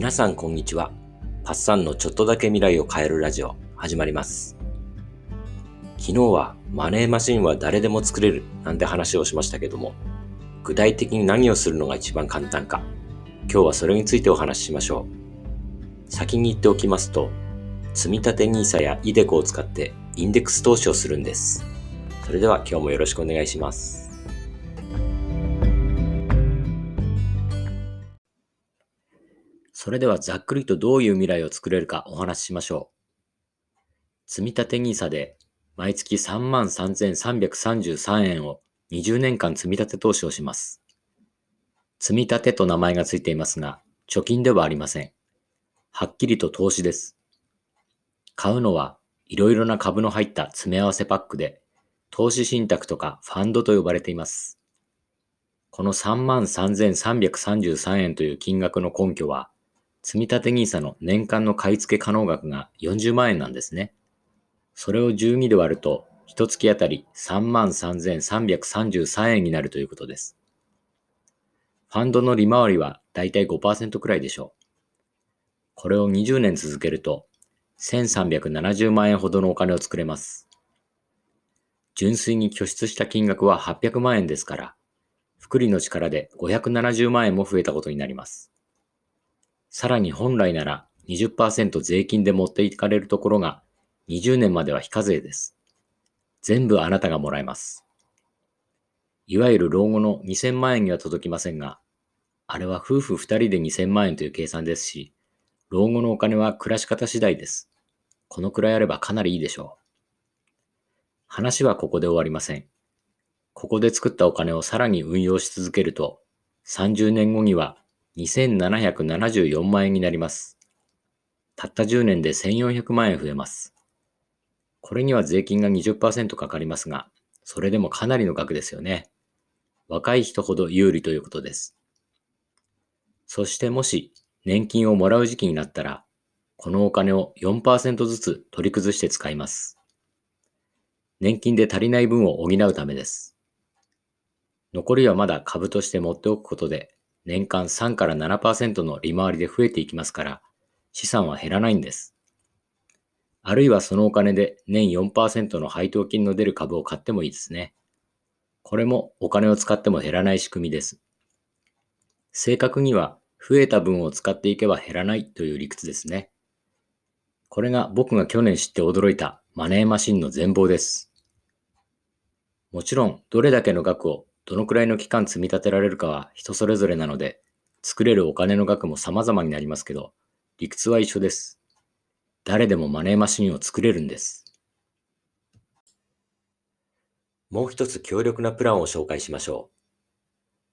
皆さんこんにちは。パッサンのちょっとだけ未来を変えるラジオ始まります。昨日はマネーマシンは誰でも作れるなんて話をしましたけども、具体的に何をするのが一番簡単か、今日はそれについてお話ししましょう。先に言っておきますと、積立 NISA や iDeCo を使ってインデックス投資をするんです。それでは今日もよろしくお願いします。それではざっくりとどういう未来を作れるかお話ししましょう。積立 NISA で毎月33,333円を20年間積立投資をします。積立と名前がついていますが、貯金ではありません。はっきりと投資です。買うのはいろいろな株の入った詰め合わせパックで、投資信託とかファンドと呼ばれています。この33,333円という金額の根拠は、積立 NISA の年間の買い付け可能額が40万円なんですね。それを12で割ると、一月あたり33,333円になるということです。ファンドの利回りはだいたい5%くらいでしょう。これを20年続けると、1370万円ほどのお金を作れます。純粋に拠出した金額は800万円ですから、福利の力で570万円も増えたことになります。さらに本来なら20%税金で持っていかれるところが20年までは非課税です。全部あなたがもらえます。いわゆる老後の2000万円には届きませんが、あれは夫婦2人で2000万円という計算ですし、老後のお金は暮らし方次第です。このくらいあればかなりいいでしょう。話はここで終わりません。ここで作ったお金をさらに運用し続けると、30年後には2774万円になります。たった10年で1400万円増えます。これには税金が20%かかりますが、それでもかなりの額ですよね。若い人ほど有利ということです。そしてもし年金をもらう時期になったら、このお金を4%ずつ取り崩して使います。年金で足りない分を補うためです。残りはまだ株として持っておくことで年間3から7%の利回りで増えていきますから、資産は減らないんです。あるいはそのお金で年4%の配当金の出る株を買ってもいいですね。これもお金を使っても減らない仕組みです。正確には増えた分を使っていけば減らないという理屈ですね。これが僕が去年知って驚いたマネーマシンの全貌です。もちろん、どれだけの額をどのくらいの期間積み立てられるかは人それぞれなので、作れるお金の額も様々になりますけど、理屈は一緒です。誰でもマネーマシンを作れるんです。もう一つ強力なプランを紹介しましょう。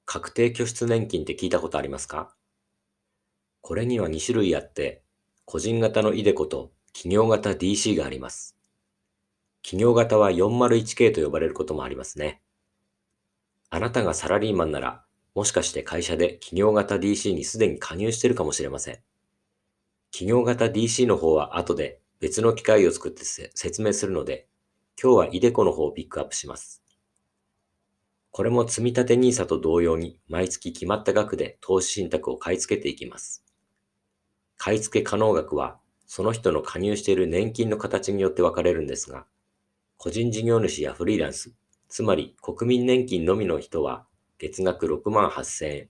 確定拠出年金って聞いたことありますか？これには2種類あって、個人型のイデコと企業型 DC があります。企業型は 401K と呼ばれることもありますね。あなたがサラリーマンなら、もしかして会社で企業型 DC にすでに加入してるかもしれません。企業型 DC の方は後で別の機械を作って説明するので、今日はイデコの方をピックアップします。これも積立 NISA と同様に毎月決まった額で投資信託を買い付けていきます。買い付け可能額はその人の加入している年金の形によって分かれるんですが、個人事業主やフリーランス、つまり国民年金のみの人は月額6万8000円。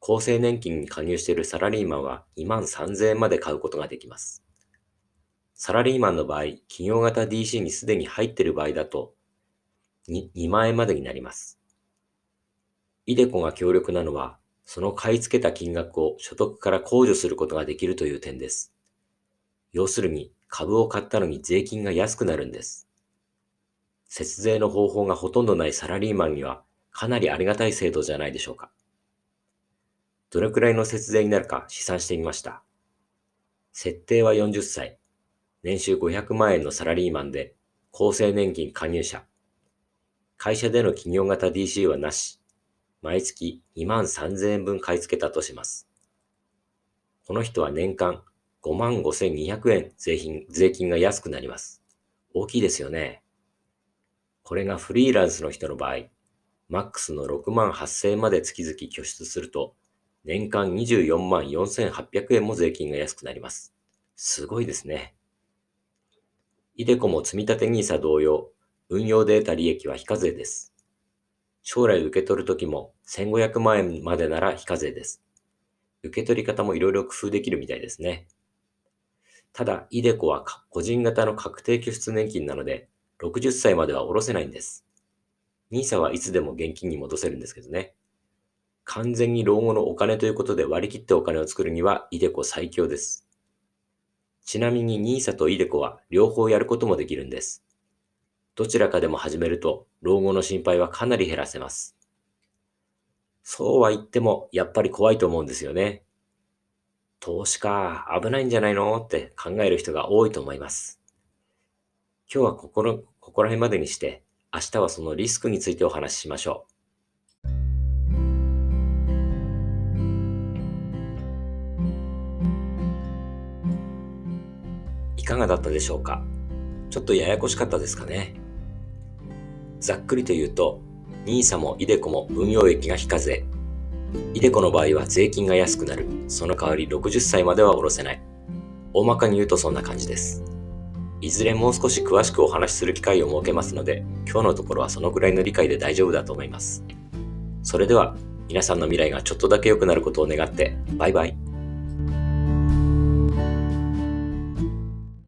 厚生年金に加入しているサラリーマンは2万3000円まで買うことができます。サラリーマンの場合、企業型 DC にすでに入っている場合だと 2, 2万円までになります。イデコが強力なのは、その買い付けた金額を所得から控除することができるという点です。要するに、株を買ったのに税金が安くなるんです。節税の方法がほとんどないサラリーマンにはかなりありがたい制度じゃないでしょうか。どれくらいの節税になるか試算してみました。設定は40歳、年収500万円のサラリーマンで厚生年金加入者、会社での企業型 DC はなし、毎月2万3000円分買い付けたとします。この人は年間5万5200円税金税金が安くなります。大きいですよね。これがフリーランスの人の場合、マックスの6万8000円まで月々拠出すると、年間24万4800円も税金が安くなります。すごいですね。イデコも積立 NISA 同様、運用データ利益は非課税です。将来受け取るときも1500万円までなら非課税です。受け取り方もいろいろ工夫できるみたいですね。ただ、イデコは個人型の確定拠出年金なので、60歳までは下ろせないんです。NISA はいつでも現金に戻せるんですけどね。完全に老後のお金ということで割り切ってお金を作るには、イデコ最強です。ちなみに NISA とイデコは両方やることもできるんです。どちらかでも始めると、老後の心配はかなり減らせます。そうは言っても、やっぱり怖いと思うんですよね。投資か、危ないんじゃないのって考える人が多いと思います。今日はここの、ここら辺までにして、明日はそのリスクについてお話ししましょう。いかがだったでしょうか？ちょっとややこしかったですかね？ざっくりと言うと、NISA も iDeCo も運用益が非課税。iDeCo の場合は税金が安くなる。その代わり60歳までは下ろせない。大まかに言うとそんな感じです。いずれもう少し詳しくお話しする機会を設けますので、今日のところはそのくらいの理解で大丈夫だと思います。それでは、皆さんの未来がちょっとだけ良くなることを願って、バイバイ。